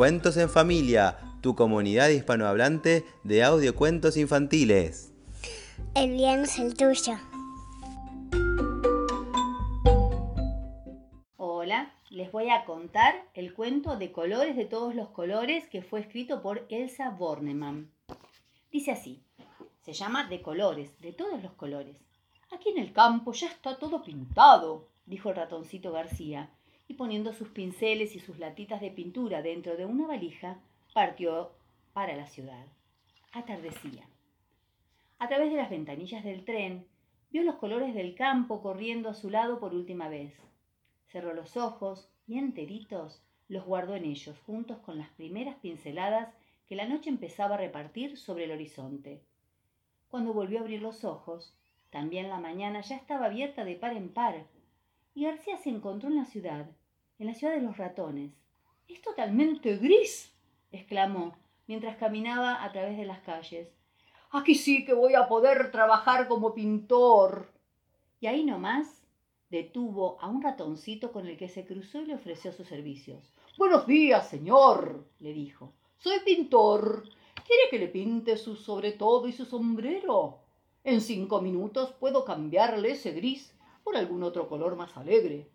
Cuentos en Familia, tu comunidad hispanohablante de audiocuentos infantiles. El bien es el tuyo. Hola, les voy a contar el cuento de colores de todos los colores que fue escrito por Elsa Bornemann. Dice así, se llama De colores, de todos los colores. Aquí en el campo ya está todo pintado, dijo el ratoncito García, y poniendo sus pinceles y sus latitas de pintura dentro de una valija, partió para la ciudad. Atardecía. A través de las ventanillas del tren, vio los colores del campo corriendo a su lado por última vez. Cerró los ojos y enteritos los guardó en ellos, juntos con las primeras pinceladas que la noche empezaba a repartir sobre el horizonte. Cuando volvió a abrir los ojos, también la mañana ya estaba abierta de par en par, y García se encontró en la ciudad, en la ciudad de los ratones. Es totalmente gris, exclamó, mientras caminaba a través de las calles. Aquí sí que voy a poder trabajar como pintor. Y ahí nomás detuvo a un ratoncito con el que se cruzó y le ofreció sus servicios. Buenos días, señor, le dijo. Soy pintor. ¿Quiere que le pinte su sobretodo y su sombrero? En cinco minutos puedo cambiarle ese gris por algún otro color más alegre.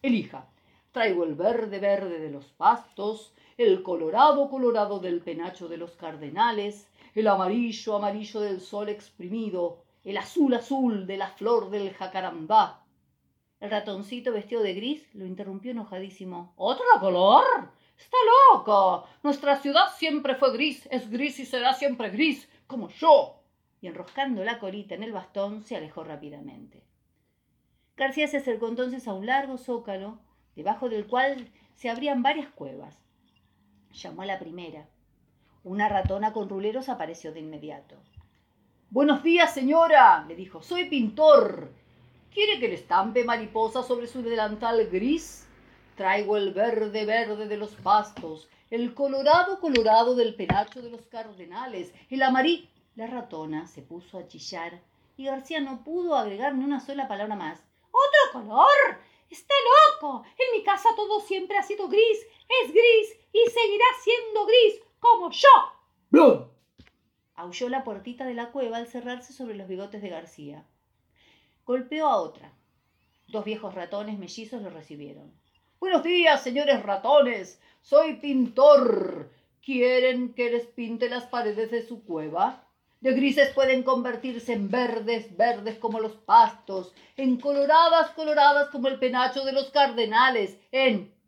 Elija, Traigo el verde verde de los pastos, el colorado colorado del penacho de los cardenales, el amarillo amarillo del sol exprimido, el azul azul de la flor del jacarandá. El ratoncito vestido de gris lo interrumpió enojadísimo. ¿Otro color? Está loco. Nuestra ciudad siempre fue gris, es gris y será siempre gris, como yo. Y enroscando la colita en el bastón, se alejó rápidamente. García se acercó entonces a un largo zócalo debajo del cual se abrían varias cuevas. Llamó a la primera. Una ratona con ruleros apareció de inmediato. Buenos días, señora, le dijo. Soy pintor. ¿Quiere que le estampe mariposa sobre su delantal gris? Traigo el verde verde de los pastos, el colorado colorado del penacho de los cardenales, el amarillo. La ratona se puso a chillar y García no pudo agregar ni una sola palabra más. ¿Otro color? Está loco. En mi casa todo siempre ha sido gris, es gris y seguirá siendo gris, como yo. ¡Blum! Aulló la puertita de la cueva al cerrarse sobre los bigotes de García. Golpeó a otra. Dos viejos ratones mellizos lo recibieron. Buenos días, señores ratones. Soy pintor. ¿Quieren que les pinte las paredes de su cueva? De grises pueden convertirse en verdes, verdes como los pastos, en coloradas, coloradas como el penacho de los cardenales, en...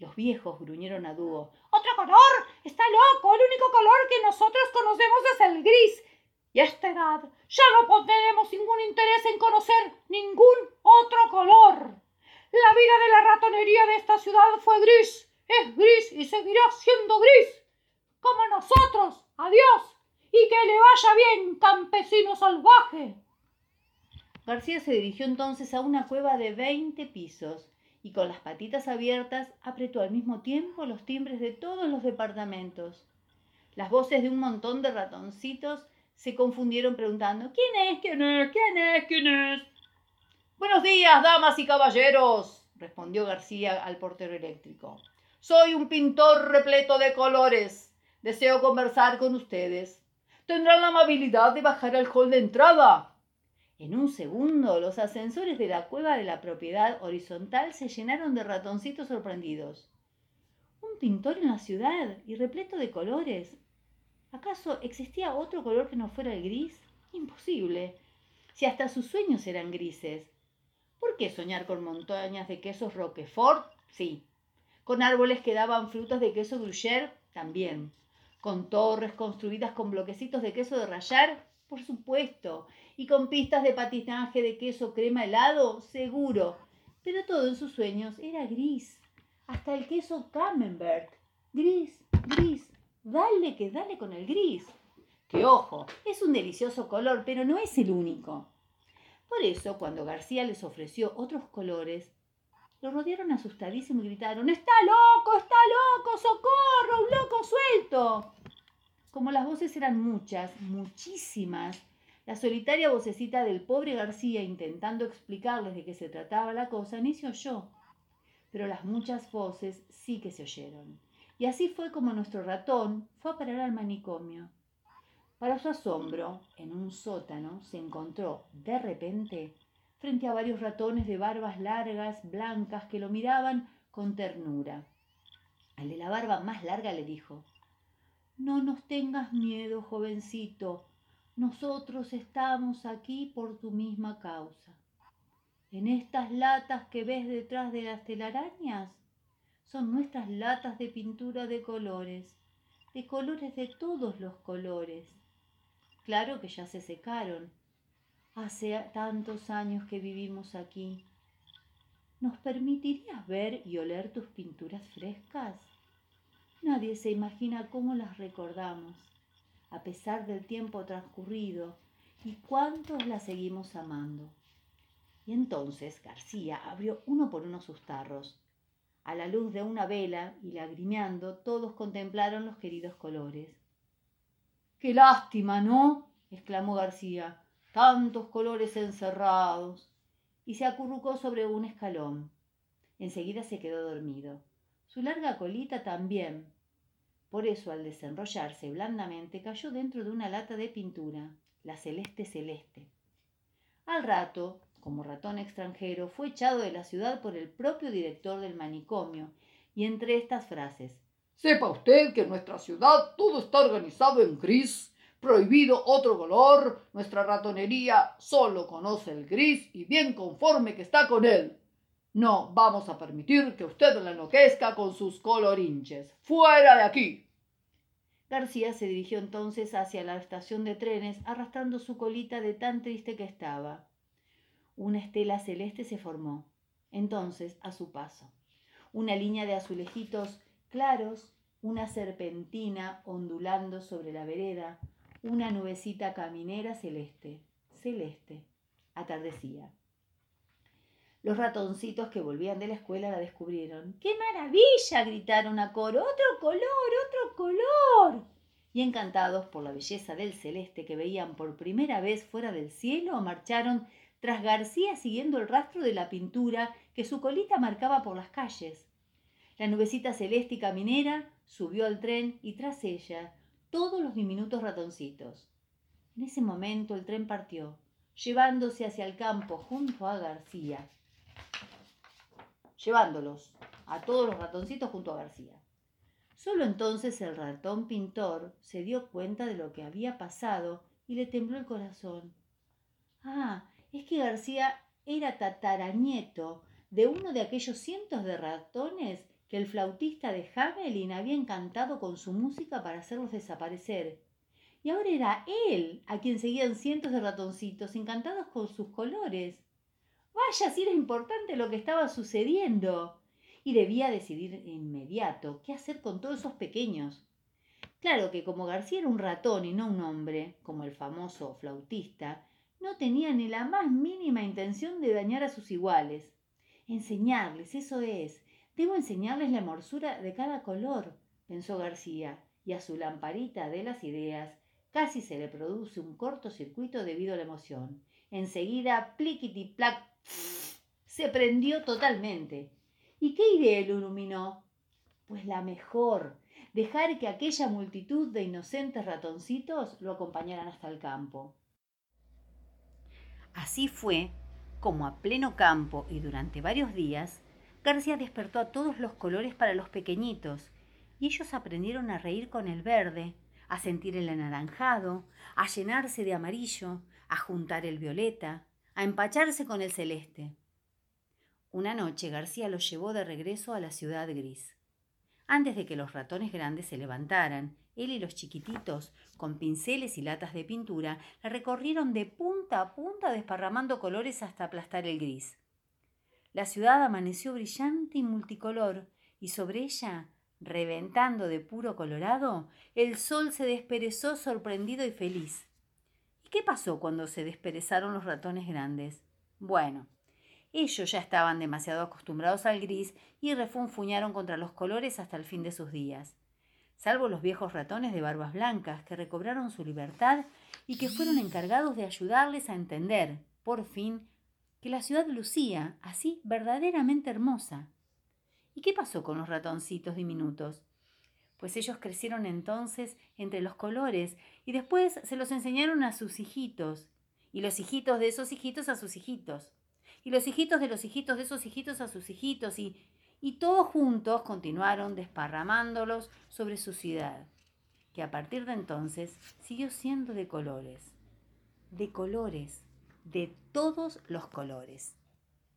Los viejos gruñeron a dúo. ¡Otro color! ¡Está loco! El único color que nosotros conocemos es el gris. Y a esta edad ya no tenemos ningún interés en conocer ningún otro color. La vida de la ratonería de esta ciudad fue gris, es gris y seguirá siendo gris. Como nosotros. Adiós y que le vaya bien, campesino salvaje. García se dirigió entonces a una cueva de veinte pisos y con las patitas abiertas apretó al mismo tiempo los timbres de todos los departamentos. Las voces de un montón de ratoncitos se confundieron preguntando ¿Quién es? ¿Quién es? ¿Quién es? ¿Quién es? Buenos días, damas y caballeros, respondió García al portero eléctrico. Soy un pintor repleto de colores. Deseo conversar con ustedes tendrán la amabilidad de bajar al hall de entrada. En un segundo, los ascensores de la cueva de la propiedad horizontal se llenaron de ratoncitos sorprendidos. Un pintor en la ciudad y repleto de colores. ¿Acaso existía otro color que no fuera el gris? Imposible. Si hasta sus sueños eran grises. ¿Por qué soñar con montañas de quesos Roquefort? Sí. Con árboles que daban frutos de queso Gruyère? También con torres construidas con bloquecitos de queso de rayar, por supuesto, y con pistas de patinaje de queso crema helado, seguro. Pero todo en sus sueños era gris, hasta el queso camembert. Gris, gris, dale que dale con el gris. Que ojo, es un delicioso color, pero no es el único. Por eso, cuando García les ofreció otros colores, lo rodearon asustadísimo y gritaron, ¡Está loco! ¡Está loco! ¡Socorro! ¡Un loco suelto! Como las voces eran muchas, muchísimas, la solitaria vocecita del pobre García intentando explicarles de qué se trataba la cosa ni se oyó. Pero las muchas voces sí que se oyeron. Y así fue como nuestro ratón fue a parar al manicomio. Para su asombro, en un sótano se encontró de repente frente a varios ratones de barbas largas, blancas, que lo miraban con ternura. Al de la barba más larga le dijo, No nos tengas miedo, jovencito, nosotros estamos aquí por tu misma causa. En estas latas que ves detrás de las telarañas son nuestras latas de pintura de colores, de colores de todos los colores. Claro que ya se secaron. Hace tantos años que vivimos aquí. ¿Nos permitirías ver y oler tus pinturas frescas? Nadie se imagina cómo las recordamos, a pesar del tiempo transcurrido, y cuántos las seguimos amando. Y entonces García abrió uno por uno sus tarros. A la luz de una vela y lagrimeando, todos contemplaron los queridos colores. ¡Qué lástima, ¿no? exclamó García. Tantos colores encerrados. Y se acurrucó sobre un escalón. Enseguida se quedó dormido. Su larga colita también. Por eso, al desenrollarse blandamente, cayó dentro de una lata de pintura, la celeste celeste. Al rato, como ratón extranjero, fue echado de la ciudad por el propio director del manicomio, y entre estas frases Sepa usted que en nuestra ciudad todo está organizado en gris, prohibido otro color, nuestra ratonería solo conoce el gris y bien conforme que está con él. No vamos a permitir que usted la enloquezca con sus colorinches. ¡Fuera de aquí! García se dirigió entonces hacia la estación de trenes, arrastrando su colita de tan triste que estaba. Una estela celeste se formó, entonces, a su paso. Una línea de azulejitos claros, una serpentina ondulando sobre la vereda, una nubecita caminera celeste, celeste. Atardecía. Los ratoncitos que volvían de la escuela la descubrieron. ¡Qué maravilla! gritaron a coro. ¡Otro color! ¡Otro color! Y encantados por la belleza del celeste que veían por primera vez fuera del cielo, marcharon tras García siguiendo el rastro de la pintura que su colita marcaba por las calles. La nubecita celeste y caminera subió al tren y tras ella todos los diminutos ratoncitos. En ese momento el tren partió, llevándose hacia el campo junto a García, llevándolos a todos los ratoncitos junto a García. Solo entonces el ratón pintor se dio cuenta de lo que había pasado y le tembló el corazón. Ah, es que García era tataranieto de uno de aquellos cientos de ratones que el flautista de Hamelin había encantado con su música para hacerlos desaparecer. Y ahora era él a quien seguían cientos de ratoncitos encantados con sus colores. Vaya si era importante lo que estaba sucediendo. Y debía decidir inmediato qué hacer con todos esos pequeños. Claro que como García era un ratón y no un hombre, como el famoso flautista, no tenía ni la más mínima intención de dañar a sus iguales. Enseñarles, eso es. Debo enseñarles la hermosura de cada color, pensó García, y a su lamparita de las ideas casi se le produce un cortocircuito debido a la emoción. Enseguida, pliquiti plac, se prendió totalmente. ¿Y qué idea lo iluminó? Pues la mejor, dejar que aquella multitud de inocentes ratoncitos lo acompañaran hasta el campo. Así fue como a pleno campo y durante varios días, García despertó a todos los colores para los pequeñitos, y ellos aprendieron a reír con el verde, a sentir el anaranjado, a llenarse de amarillo, a juntar el violeta, a empacharse con el celeste. Una noche García los llevó de regreso a la ciudad gris. Antes de que los ratones grandes se levantaran, él y los chiquititos, con pinceles y latas de pintura, la recorrieron de punta a punta desparramando colores hasta aplastar el gris. La ciudad amaneció brillante y multicolor, y sobre ella, reventando de puro colorado, el sol se desperezó sorprendido y feliz. ¿Y qué pasó cuando se desperezaron los ratones grandes? Bueno, ellos ya estaban demasiado acostumbrados al gris y refunfuñaron contra los colores hasta el fin de sus días salvo los viejos ratones de barbas blancas que recobraron su libertad y que fueron encargados de ayudarles a entender, por fin, que la ciudad lucía así verdaderamente hermosa. ¿Y qué pasó con los ratoncitos diminutos? pues ellos crecieron entonces entre los colores y después se los enseñaron a sus hijitos, y los hijitos de esos hijitos a sus hijitos, y los hijitos de los hijitos de esos hijitos a sus hijitos, y, y todos juntos continuaron desparramándolos sobre su ciudad, que a partir de entonces siguió siendo de colores, de colores, de todos los colores.